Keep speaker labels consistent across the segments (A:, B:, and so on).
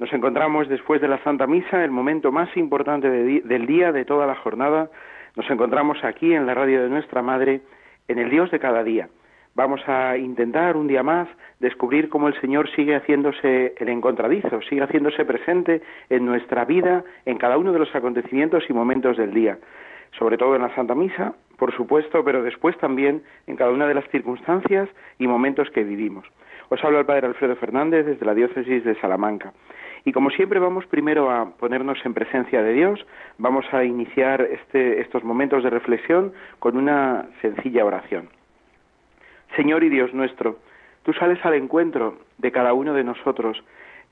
A: Nos encontramos después de la Santa Misa, el momento más importante del día, de toda la jornada. Nos encontramos aquí en la radio de nuestra Madre, en el Dios de cada día. Vamos a intentar un día más descubrir cómo el Señor sigue haciéndose el encontradizo, sigue haciéndose presente en nuestra vida, en cada uno de los acontecimientos y momentos del día. Sobre todo en la Santa Misa, por supuesto, pero después también en cada una de las circunstancias y momentos que vivimos. Os habla el Padre Alfredo Fernández desde la Diócesis de Salamanca. Y como siempre vamos primero a ponernos en presencia de Dios, vamos a iniciar este, estos momentos de reflexión con una sencilla oración. Señor y Dios nuestro, tú sales al encuentro de cada uno de nosotros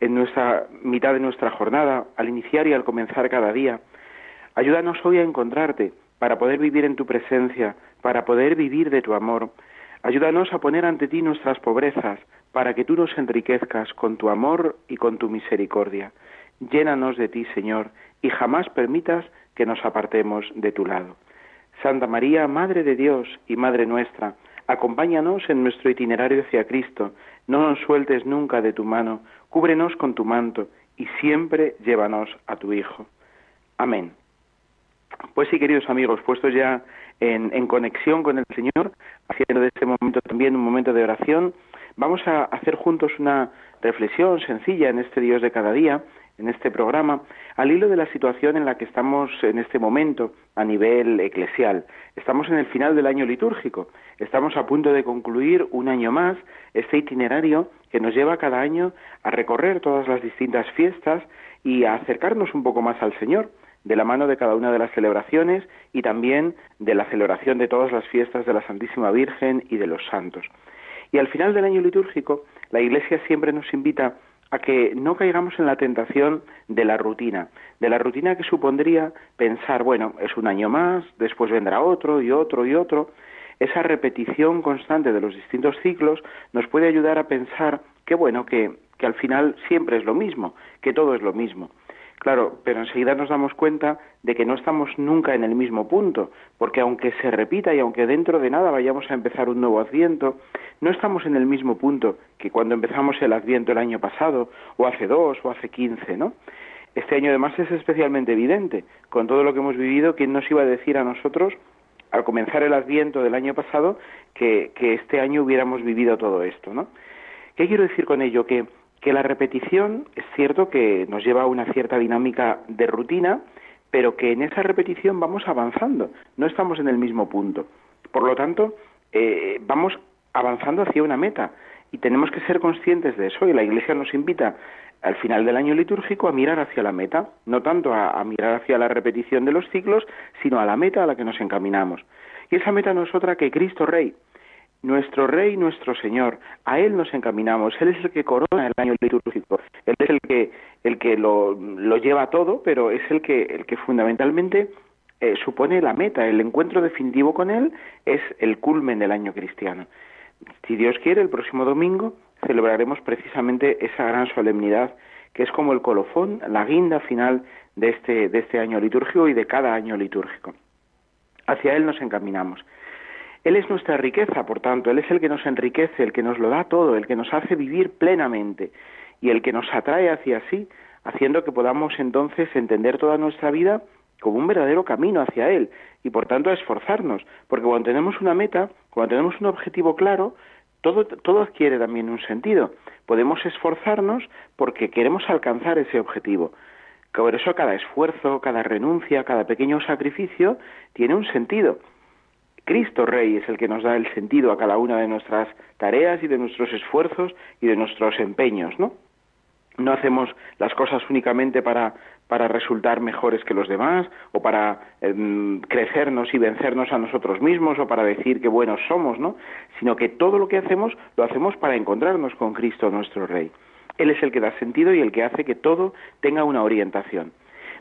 A: en nuestra mitad de nuestra jornada, al iniciar y al comenzar cada día. Ayúdanos hoy a encontrarte para poder vivir en tu presencia, para poder vivir de tu amor. Ayúdanos a poner ante ti nuestras pobrezas, para que tú nos enriquezcas con tu amor y con tu misericordia. Llénanos de ti, Señor, y jamás permitas que nos apartemos de tu lado. Santa María, Madre de Dios y Madre nuestra, acompáñanos en nuestro itinerario hacia Cristo, no nos sueltes nunca de tu mano, cúbrenos con tu manto y siempre llévanos a tu Hijo. Amén. Pues sí, queridos amigos, puestos ya en, en conexión con el Señor, haciendo de este momento también un momento de oración, Vamos a hacer juntos una reflexión sencilla en este Dios de cada día, en este programa, al hilo de la situación en la que estamos en este momento a nivel eclesial. Estamos en el final del año litúrgico, estamos a punto de concluir un año más este itinerario que nos lleva cada año a recorrer todas las distintas fiestas y a acercarnos un poco más al Señor de la mano de cada una de las celebraciones y también de la celebración de todas las fiestas de la Santísima Virgen y de los santos. Y al final del año litúrgico, la Iglesia siempre nos invita a que no caigamos en la tentación de la rutina, de la rutina que supondría pensar, bueno, es un año más, después vendrá otro y otro y otro. Esa repetición constante de los distintos ciclos nos puede ayudar a pensar que, bueno, que, al final siempre es lo mismo, que todo es lo mismo. Claro, pero enseguida nos damos cuenta de que no estamos nunca en el mismo punto, porque aunque se repita y aunque dentro de nada vayamos a empezar un nuevo adviento, no estamos en el mismo punto que cuando empezamos el adviento el año pasado, o hace dos, o hace quince, ¿no? Este año además es especialmente evidente, con todo lo que hemos vivido, ¿quién nos iba a decir a nosotros, al comenzar el adviento del año pasado, que, que este año hubiéramos vivido todo esto, ¿no? ¿Qué quiero decir con ello? Que que la repetición es cierto que nos lleva a una cierta dinámica de rutina, pero que en esa repetición vamos avanzando, no estamos en el mismo punto. Por lo tanto, eh, vamos avanzando hacia una meta y tenemos que ser conscientes de eso y la Iglesia nos invita al final del año litúrgico a mirar hacia la meta, no tanto a mirar hacia la repetición de los ciclos, sino a la meta a la que nos encaminamos. Y esa meta no es otra que Cristo Rey, nuestro Rey, nuestro Señor, a Él nos encaminamos, Él es el que corona el año litúrgico, Él es el que, el que lo, lo lleva todo, pero es el que, el que fundamentalmente eh, supone la meta, el encuentro definitivo con Él es el culmen del año cristiano. Si Dios quiere, el próximo domingo celebraremos precisamente esa gran solemnidad que es como el colofón, la guinda final de este, de este año litúrgico y de cada año litúrgico. Hacia Él nos encaminamos. Él es nuestra riqueza, por tanto, Él es el que nos enriquece, el que nos lo da todo, el que nos hace vivir plenamente y el que nos atrae hacia sí, haciendo que podamos entonces entender toda nuestra vida como un verdadero camino hacia Él y por tanto esforzarnos, porque cuando tenemos una meta, cuando tenemos un objetivo claro, todo, todo adquiere también un sentido. Podemos esforzarnos porque queremos alcanzar ese objetivo. Por eso cada esfuerzo, cada renuncia, cada pequeño sacrificio tiene un sentido. Cristo Rey es el que nos da el sentido a cada una de nuestras tareas y de nuestros esfuerzos y de nuestros empeños, ¿no? No hacemos las cosas únicamente para, para resultar mejores que los demás o para em, crecernos y vencernos a nosotros mismos o para decir que buenos somos, ¿no? Sino que todo lo que hacemos lo hacemos para encontrarnos con Cristo nuestro Rey. Él es el que da sentido y el que hace que todo tenga una orientación.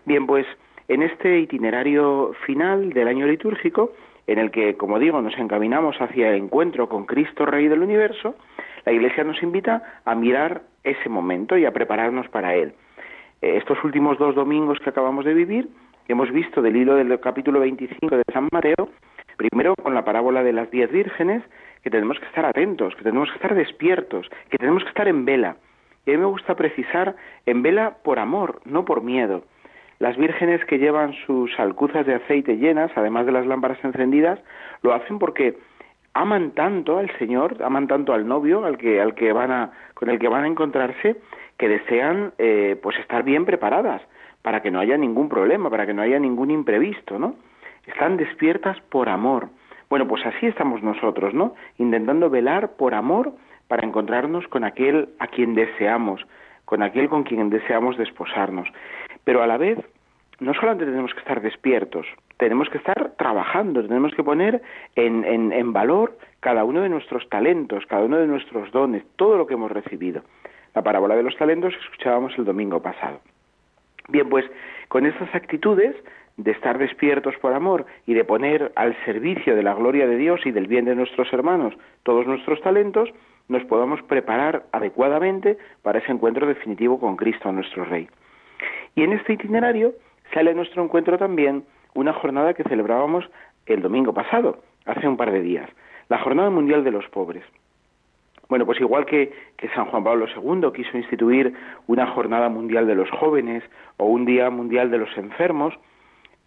A: Bien, pues en este itinerario final del año litúrgico, en el que, como digo, nos encaminamos hacia el encuentro con Cristo Rey del Universo, la Iglesia nos invita a mirar ese momento y a prepararnos para él. Eh, estos últimos dos domingos que acabamos de vivir, hemos visto del hilo del capítulo 25 de San Mateo, primero con la parábola de las diez vírgenes, que tenemos que estar atentos, que tenemos que estar despiertos, que tenemos que estar en vela. Y a mí me gusta precisar en vela por amor, no por miedo. Las vírgenes que llevan sus alcuzas de aceite llenas, además de las lámparas encendidas, lo hacen porque aman tanto al Señor, aman tanto al novio, al que, al que van a, con el que van a encontrarse, que desean eh, pues estar bien preparadas para que no haya ningún problema, para que no haya ningún imprevisto, ¿no? Están despiertas por amor. Bueno, pues así estamos nosotros, ¿no? Intentando velar por amor para encontrarnos con aquel a quien deseamos, con aquel con quien deseamos desposarnos. Pero a la vez, no solamente tenemos que estar despiertos, tenemos que estar trabajando, tenemos que poner en, valor cada uno de nuestros talentos, cada uno de nuestros dones, todo lo que hemos recibido. La parábola de los talentos escuchábamos el domingo pasado. Bien, pues con estas actitudes de estar despiertos por amor y de poner al servicio de la gloria de Dios y del bien de nuestros hermanos todos nuestros talentos, nos podamos preparar adecuadamente para ese encuentro definitivo con Cristo, nuestro Rey. Y en este itinerario sale a nuestro encuentro también una jornada que celebrábamos el domingo pasado, hace un par de días, la Jornada Mundial de los Pobres. Bueno, pues igual que, que, San Juan Pablo II quiso instituir una jornada mundial de los jóvenes o un día mundial de los enfermos,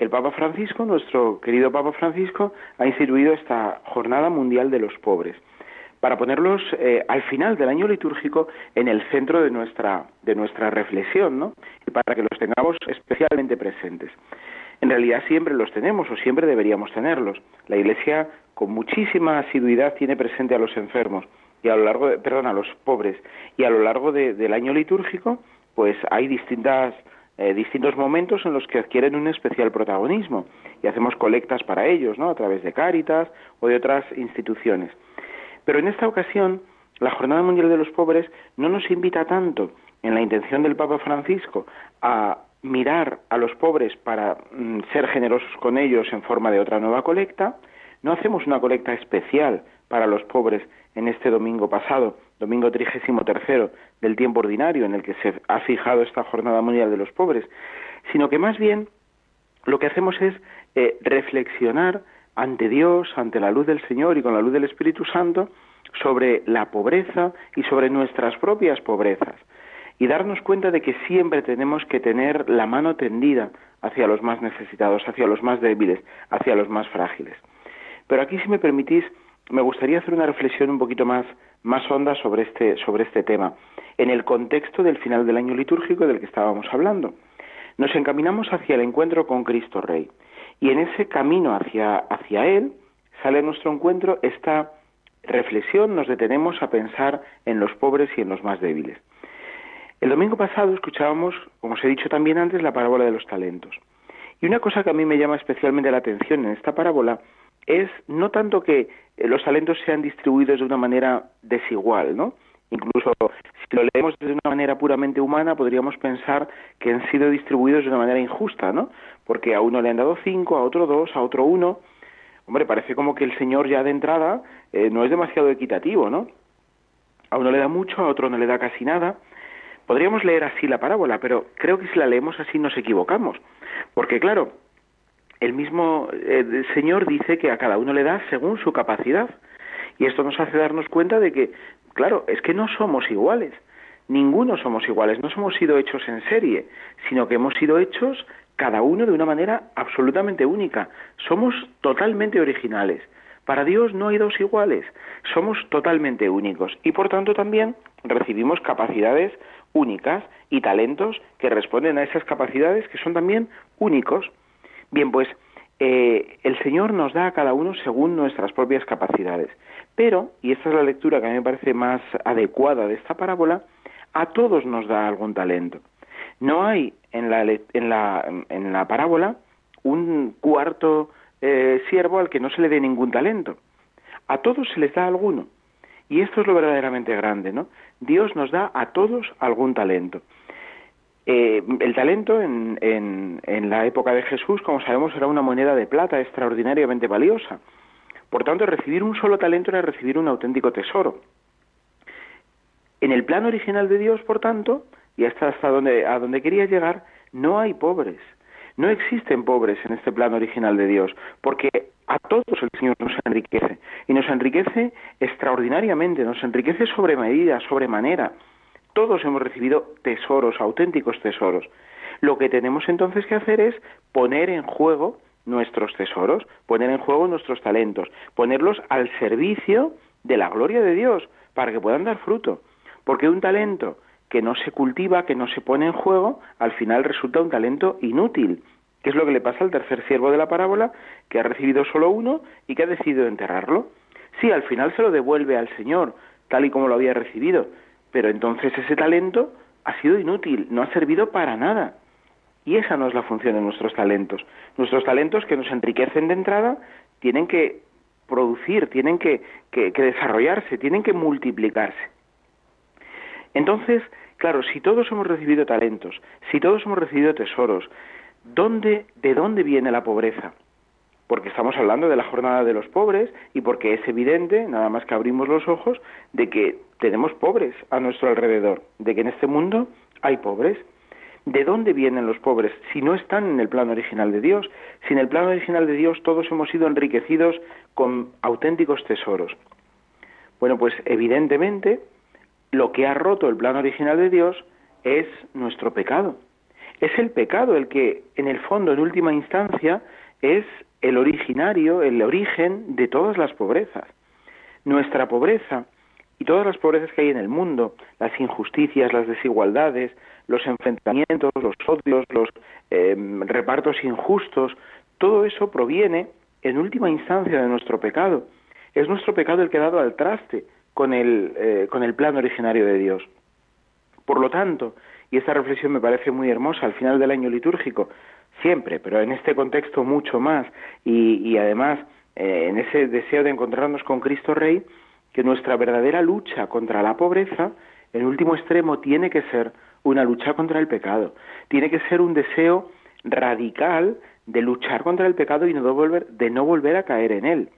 A: el Papa Francisco, nuestro querido Papa Francisco, ha instituido esta jornada mundial de los pobres para ponerlos eh, al final del año litúrgico en el centro de nuestra, de nuestra reflexión, ¿no? Y para que los tengamos especialmente presentes. En realidad siempre los tenemos o siempre deberíamos tenerlos. La Iglesia con muchísima asiduidad tiene presente a los enfermos y a lo largo, de, perdón, a los pobres y a lo largo del año litúrgico, pues hay distintas eh, distintos momentos en los que adquieren un especial protagonismo y hacemos colectas para ellos, ¿no? A través de Cáritas o de otras instituciones. Pero en esta ocasión, la Jornada Mundial de los Pobres no nos invita tanto, en la intención del Papa Francisco, a mirar a los pobres para mm, ser generosos con ellos en forma de otra nueva colecta, no hacemos una colecta especial para los pobres en este domingo pasado, domingo trigésimo tercero del tiempo ordinario en el que se ha fijado esta Jornada Mundial de los Pobres, sino que más bien lo que hacemos es eh, reflexionar ante Dios, ante la luz del Señor y con la luz del Espíritu Santo, sobre la pobreza y sobre nuestras propias pobrezas. Y darnos cuenta de que siempre tenemos que tener la mano tendida hacia los más necesitados, hacia los más débiles, hacia los más frágiles. Pero aquí, si me permitís, me gustaría hacer una reflexión un poquito más, más honda sobre este, sobre este tema, en el contexto del final del año litúrgico del que estábamos hablando. Nos encaminamos hacia el encuentro con Cristo Rey. Y en ese camino hacia, hacia Él sale nuestro encuentro esta reflexión, nos detenemos a pensar en los pobres y en los más débiles. El domingo pasado escuchábamos, como os he dicho también antes, la parábola de los talentos. Y una cosa que a mí me llama especialmente la atención en esta parábola es no tanto que los talentos sean distribuidos de una manera desigual, ¿no? Incluso si lo leemos de una manera puramente humana, podríamos pensar que han sido distribuidos de una manera injusta, ¿no? Porque a uno le han dado cinco, a otro dos, a otro uno. Hombre, parece como que el Señor ya de entrada eh, no es demasiado equitativo, ¿no? A uno le da mucho, a otro no le da casi nada. Podríamos leer así la parábola, pero creo que si la leemos así nos equivocamos. Porque claro, el mismo eh, Señor dice que a cada uno le da según su capacidad. Y esto nos hace darnos cuenta de que Claro, es que no somos iguales. Ninguno somos iguales. No somos sido hechos en serie, sino que hemos sido hechos cada uno de una manera absolutamente única. Somos totalmente originales. Para Dios no hay dos iguales. Somos totalmente únicos y por tanto también recibimos capacidades únicas y talentos que responden a esas capacidades que son también únicos. Bien, pues eh, el Señor nos da a cada uno según nuestras propias capacidades. Pero, y esta es la lectura que a mí me parece más adecuada de esta parábola, a todos nos da algún talento. No hay en la, en la, en la parábola un cuarto eh, siervo al que no se le dé ningún talento. A todos se les da alguno. Y esto es lo verdaderamente grande, ¿no? Dios nos da a todos algún talento. Eh, el talento en, en, la época de Jesús, como sabemos, era una moneda de plata extraordinariamente valiosa. Por tanto, recibir un solo talento era recibir un auténtico tesoro. En el plan original de Dios, por tanto, y hasta, hasta donde, a donde quería llegar, no hay pobres. No existen pobres en este plan original de Dios, porque a todos el Señor nos enriquece. Y nos enriquece extraordinariamente, nos enriquece sobre medida, sobre manera. Todos hemos recibido tesoros, auténticos tesoros. Lo que tenemos entonces que hacer es poner en juego nuestros tesoros, poner en juego nuestros talentos, ponerlos al servicio de la gloria de Dios para que puedan dar fruto. Porque un talento que no se cultiva, que no se pone en juego, al final resulta un talento inútil, que es lo que le pasa al tercer siervo de la parábola, que ha recibido solo uno y que ha decidido enterrarlo. Sí, al final se lo devuelve al Señor, tal y como lo había recibido, pero entonces ese talento ha sido inútil, no ha servido para nada. Y esa no es la función de nuestros talentos. Nuestros talentos que nos enriquecen de entrada tienen que producir, tienen que, que desarrollarse, tienen que multiplicarse. Entonces, claro, si todos hemos recibido talentos, si todos hemos recibido tesoros, ¿dónde, ¿de dónde viene la pobreza? Porque estamos hablando de la jornada de los pobres y porque es evidente, nada más que abrimos los ojos, de que tenemos pobres a nuestro alrededor, de que en este mundo hay pobres. ¿De dónde vienen los pobres si no están en el plano original de Dios? Si en el plano original de Dios todos hemos sido enriquecidos con auténticos tesoros. Bueno, pues evidentemente lo que ha roto el plan original de Dios es nuestro pecado. Es el pecado el que, en el fondo, en última instancia, es el originario, el origen de todas las pobrezas. Nuestra pobreza y todas las pobrezas que hay en el mundo, las injusticias, las desigualdades, los enfrentamientos, los odios, los em, repartos injustos, todo eso proviene, en última instancia, de nuestro pecado. Es nuestro pecado el que ha dado al traste con el, eh, con el plan originario de Dios. Por lo tanto, y esta reflexión me parece muy hermosa al final del año litúrgico, siempre, pero en este contexto mucho más, y, además eh, en ese deseo de encontrarnos con Cristo Rey, que nuestra verdadera lucha contra la pobreza, en último extremo, tiene que ser una lucha contra el pecado, tiene que ser un deseo radical de luchar contra el pecado y no volver, de no volver a caer en él.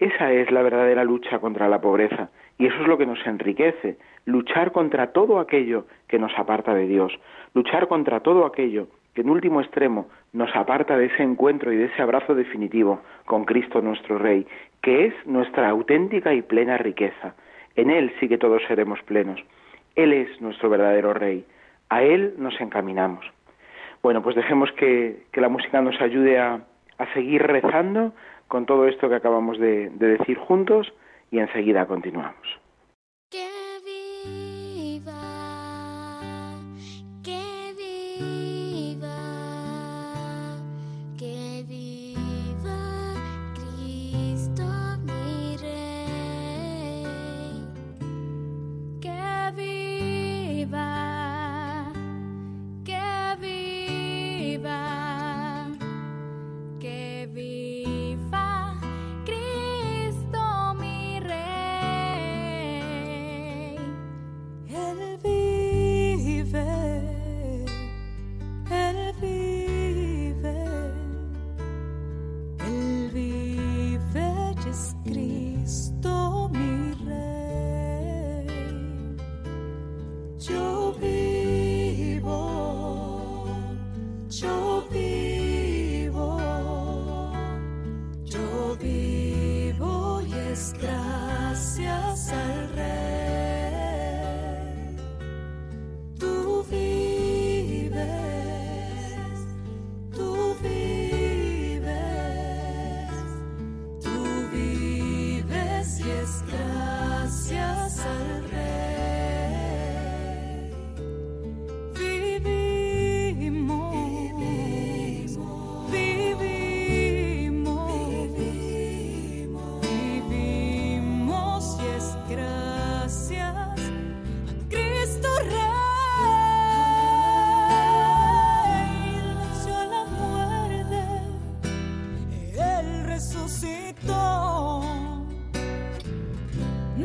A: Esa es la verdadera lucha contra la pobreza y eso es lo que nos enriquece, luchar contra todo aquello que nos aparta de Dios, luchar contra todo aquello que en último extremo nos aparta de ese encuentro y de ese abrazo definitivo con Cristo nuestro Rey, que es nuestra auténtica y plena riqueza. En Él sí que todos seremos plenos. Él es nuestro verdadero Rey. A Él nos encaminamos. Bueno, pues dejemos que, la música nos ayude a, seguir rezando con todo esto que acabamos de, decir juntos y enseguida continuamos.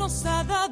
A: nos ha dado.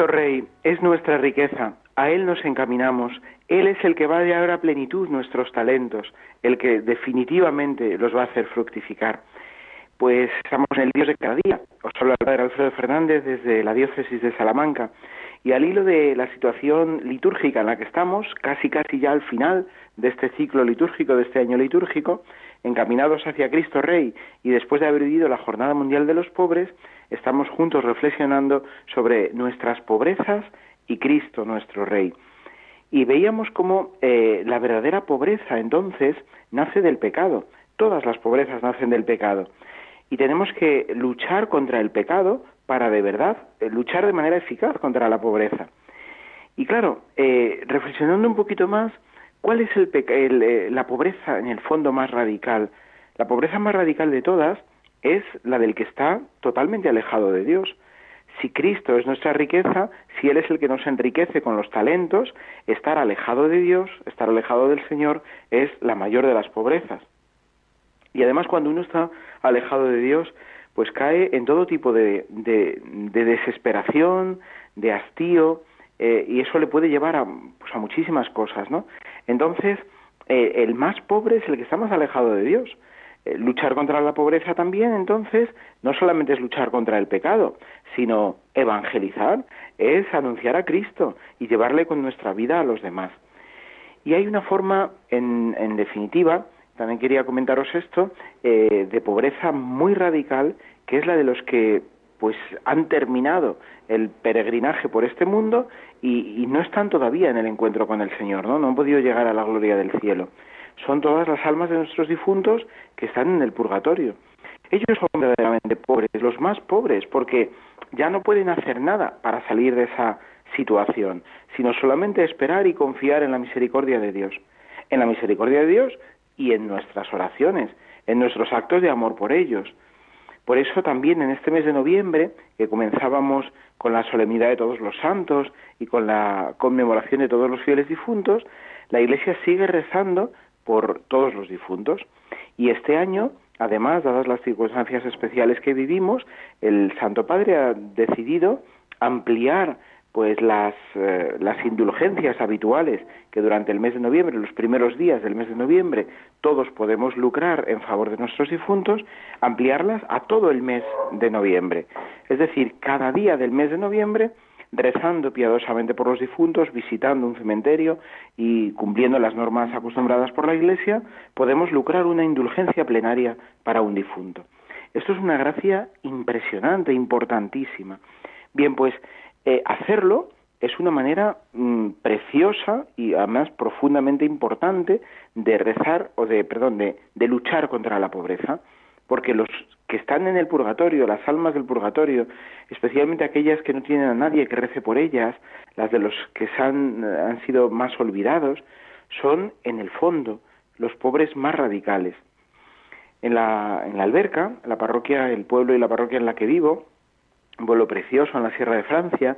A: Cristo Rey es nuestra riqueza, a Él nos encaminamos, Él es el que va a dar a plenitud nuestros talentos, el que definitivamente los va a hacer fructificar. Pues estamos en el Dios de cada día. Os habla el Padre Alfredo Fernández desde la diócesis de Salamanca. Y al hilo de la situación litúrgica en la que estamos, casi casi ya al final de este ciclo litúrgico, de este año litúrgico, encaminados hacia Cristo Rey y después de haber vivido la Jornada Mundial de los Pobres, estamos juntos reflexionando sobre nuestras pobrezas y Cristo nuestro Rey. Y veíamos cómo eh, la verdadera pobreza entonces nace del pecado. Todas las pobrezas nacen del pecado. Y tenemos que luchar contra el pecado para de verdad eh, luchar de manera eficaz contra la pobreza. Y claro, eh, reflexionando un poquito más, ¿cuál es el, eh, la pobreza en el fondo más radical? La pobreza más radical de todas es la del que está totalmente alejado de Dios. Si Cristo es nuestra riqueza, si Él es el que nos enriquece con los talentos, estar alejado de Dios, estar alejado del Señor, es la mayor de las pobrezas. Y además cuando uno está alejado de Dios, pues cae en todo tipo de, de, desesperación, de hastío, eh, y eso le puede llevar a, pues a muchísimas cosas, ¿no? Entonces, eh, el más pobre es el que está más alejado de Dios. Eh, luchar contra la pobreza también, entonces, no solamente es luchar contra el pecado, sino evangelizar, es anunciar a Cristo y llevarle con nuestra vida a los demás. Y hay una forma, en, en definitiva, también quería comentaros esto, eh, de pobreza muy radical, que es la de los que pues han terminado el peregrinaje por este mundo y, no están todavía en el encuentro con el Señor, ¿no? No han podido llegar a la gloria del cielo. Son todas las almas de nuestros difuntos que están en el purgatorio. Ellos son verdaderamente pobres, los más pobres, porque ya no pueden hacer nada para salir de esa situación, sino solamente esperar y confiar en la misericordia de Dios. En la misericordia de Dios y en nuestras oraciones, en nuestros actos de amor por ellos. Por eso también en este mes de noviembre, que comenzábamos con la solemnidad de todos los santos y con la conmemoración de todos los fieles difuntos, la Iglesia sigue rezando por todos los difuntos. Y este año, además, dadas las circunstancias especiales que vivimos, el Santo Padre ha decidido ampliar pues las, eh, las indulgencias habituales que durante el mes de noviembre, los primeros días del mes de noviembre, todos podemos lucrar en favor de nuestros difuntos, ampliarlas a todo el mes de noviembre. Es decir, cada día del mes de noviembre, rezando piadosamente por los difuntos, visitando un cementerio y cumpliendo las normas acostumbradas por la Iglesia, podemos lucrar una indulgencia plenaria para un difunto. Esto es una gracia impresionante, importantísima. Bien, pues eh, hacerlo es una manera mm, preciosa y además profundamente importante de rezar o de, perdón, de, de luchar contra la pobreza, porque los que están en el purgatorio, las almas del purgatorio, especialmente aquellas que no tienen a nadie que rece por ellas, las de los que han, han sido más olvidados, son en el fondo los pobres más radicales. En la, en la alberca, la parroquia, el pueblo y la parroquia en la que vivo, un pueblo precioso en la Sierra de Francia,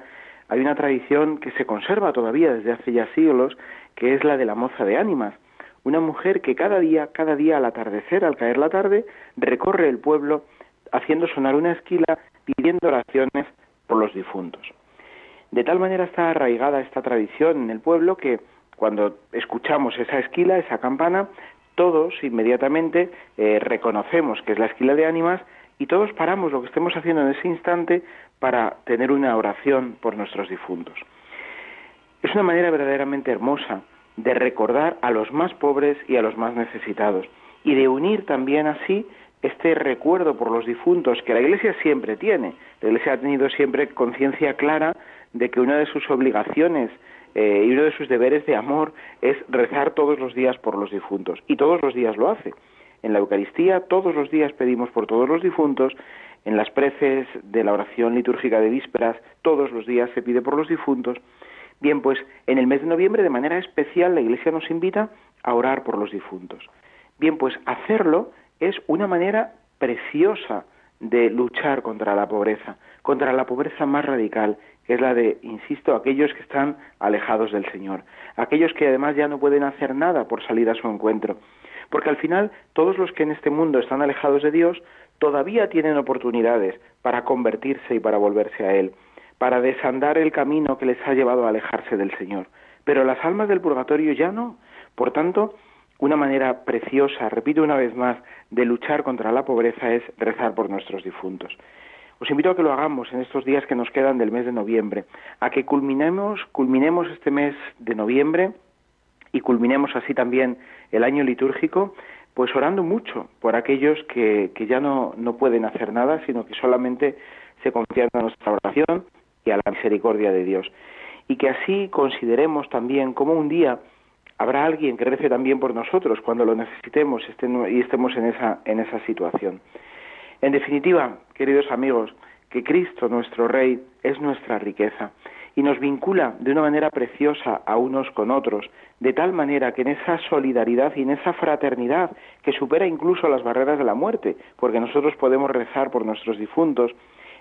A: hay una tradición que se conserva todavía desde hace ya siglos, que es la de la moza de ánimas, una mujer que cada día, cada día al atardecer, al caer la tarde, recorre el pueblo haciendo sonar una esquila pidiendo oraciones por los difuntos. De tal manera está arraigada esta tradición en el pueblo que cuando escuchamos esa esquila, esa campana, todos inmediatamente eh, reconocemos que es la esquila de ánimas y todos paramos lo que estemos haciendo en ese instante para tener una oración por nuestros difuntos. Es una manera verdaderamente hermosa de recordar a los más pobres y a los más necesitados y de unir también así este recuerdo por los difuntos que la Iglesia siempre tiene. La Iglesia ha tenido siempre conciencia clara de que una de sus obligaciones eh, y uno de sus deberes de amor es rezar todos los días por los difuntos y todos los días lo hace. En la Eucaristía todos los días pedimos por todos los difuntos, en las preces de la oración litúrgica de vísperas todos los días se pide por los difuntos. Bien, pues en el mes de noviembre de manera especial la Iglesia nos invita a orar por los difuntos. Bien, pues hacerlo es una manera preciosa de luchar contra la pobreza, contra la pobreza más radical, que es la de, insisto, aquellos que están alejados del Señor, aquellos que además ya no pueden hacer nada por salir a su encuentro, porque al final todos los que en este mundo están alejados de Dios todavía tienen oportunidades para convertirse y para volverse a Él. Para desandar el camino que les ha llevado a alejarse del Señor. Pero las almas del purgatorio ya no. Por tanto, una manera preciosa, repito una vez más, de luchar contra la pobreza es rezar por nuestros difuntos. Os invito a que lo hagamos en estos días que nos quedan del mes de noviembre, a que culminemos, culminemos este mes de noviembre y culminemos así también el año litúrgico, pues orando mucho por aquellos que, ya no, no pueden hacer nada, sino que solamente se confían en nuestra oración y a la misericordia de Dios. Y que así consideremos también como un día habrá alguien que rece también por nosotros cuando lo necesitemos y estemos en esa, en esa situación. En definitiva, queridos amigos, que Cristo, nuestro Rey, es nuestra riqueza y nos vincula de una manera preciosa a unos con otros, de tal manera que en esa solidaridad y en esa fraternidad que supera incluso las barreras de la muerte, porque nosotros podemos rezar por nuestros difuntos,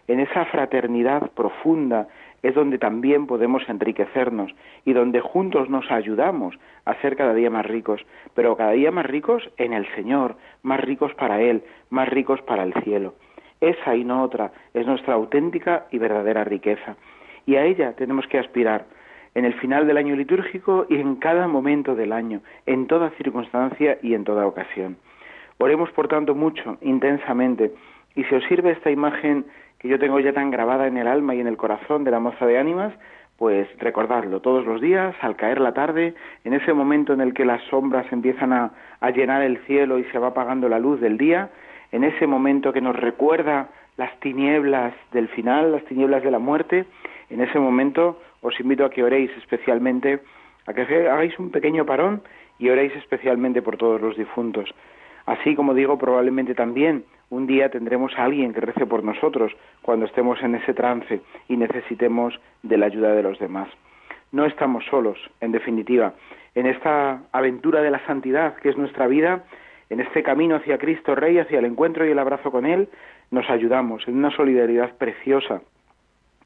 A: en esa fraternidad profunda es donde también podemos enriquecernos y donde juntos nos ayudamos a ser cada día más ricos, pero cada día más ricos en el Señor, más ricos para Él, más ricos para el cielo. Esa y no otra es nuestra auténtica y verdadera riqueza. Y a ella tenemos que aspirar en el final del año litúrgico y en cada momento del año, en toda circunstancia y en toda ocasión. Oremos, por tanto, mucho, intensamente, y si os sirve esta imagen que yo tengo ya tan grabada en el alma y en el corazón de la moza de ánimas, pues recordadlo todos los días, al caer la tarde, en ese momento en el que las sombras empiezan a, a llenar el cielo y se va apagando la luz del día, en ese momento que nos recuerda las tinieblas del final, las tinieblas de la muerte, en ese momento os invito a que oréis especialmente, a que hagáis un pequeño parón y oréis especialmente por todos los difuntos. Así como digo, probablemente también un día tendremos a alguien que rece por nosotros cuando estemos en ese trance y necesitemos de la ayuda de los demás. No estamos solos, en definitiva. En esta aventura de la santidad que es nuestra vida, en este camino hacia Cristo Rey, hacia el encuentro y el abrazo con Él, nos ayudamos en una solidaridad preciosa,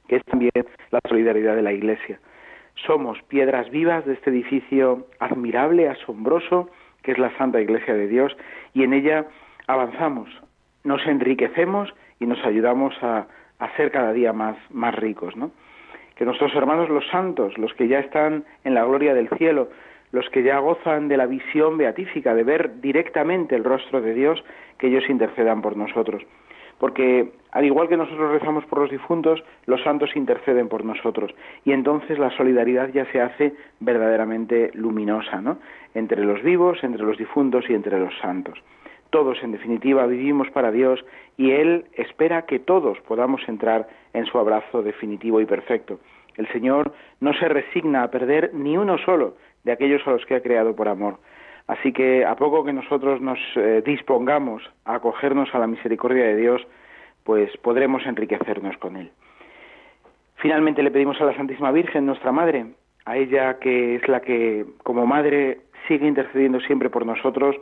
A: que es también la solidaridad de la Iglesia. Somos piedras vivas de este edificio admirable, asombroso, que es la Santa Iglesia de Dios, y en ella avanzamos, nos enriquecemos y nos ayudamos a, ser cada día más, más ricos, ¿no? Que nuestros hermanos los santos, los que ya están en la gloria del cielo, los que ya gozan de la visión beatífica, de ver directamente el rostro de Dios, que ellos intercedan por nosotros. Porque al igual que nosotros rezamos por los difuntos, los santos interceden por nosotros. Y entonces la solidaridad ya se hace verdaderamente luminosa, ¿no? Entre los vivos, entre los difuntos y entre los santos. Todos, en definitiva, vivimos para Dios y Él espera que todos podamos entrar en su abrazo definitivo y perfecto. El Señor no se resigna a perder ni uno solo de aquellos a los que ha creado por amor. Así que a poco que nosotros nos eh, dispongamos a acogernos a la misericordia de Dios, pues podremos enriquecernos con Él. Finalmente le pedimos a la Santísima Virgen, nuestra Madre, a ella que es la que como Madre sigue intercediendo siempre por nosotros,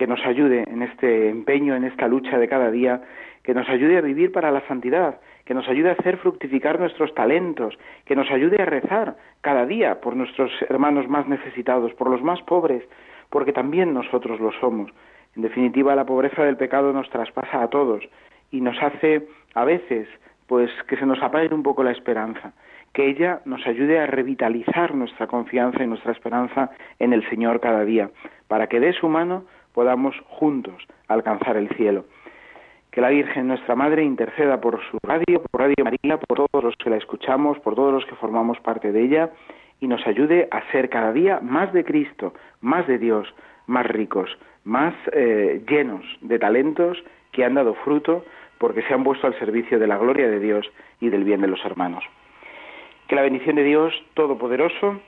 A: que nos ayude en este empeño, en esta lucha de cada día, que nos ayude a vivir para la santidad, que nos ayude a hacer fructificar nuestros talentos, que nos ayude a rezar cada día por nuestros hermanos más necesitados, por los más pobres, porque también nosotros lo somos. En definitiva, la pobreza del pecado nos traspasa a todos y nos hace a veces pues que se nos apague un poco la esperanza, que ella nos ayude a revitalizar nuestra confianza y nuestra esperanza en el Señor cada día, para que de su mano podamos juntos alcanzar el cielo. Que la Virgen, nuestra Madre, interceda por su radio, por Radio María, por todos los que la escuchamos, por todos los que formamos parte de ella, y nos ayude a ser cada día más de Cristo, más de Dios, más ricos, más eh, llenos de talentos que han dado fruto porque se han puesto al servicio de la gloria de Dios y del bien de los hermanos. Que la bendición de Dios Todopoderoso,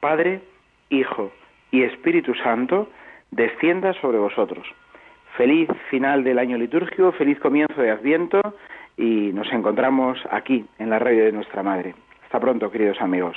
A: Padre, Hijo y Espíritu Santo, descienda sobre vosotros. Feliz final del año litúrgico, feliz comienzo de Adviento y nos encontramos aquí en la radio de nuestra Madre. Hasta pronto, queridos amigos.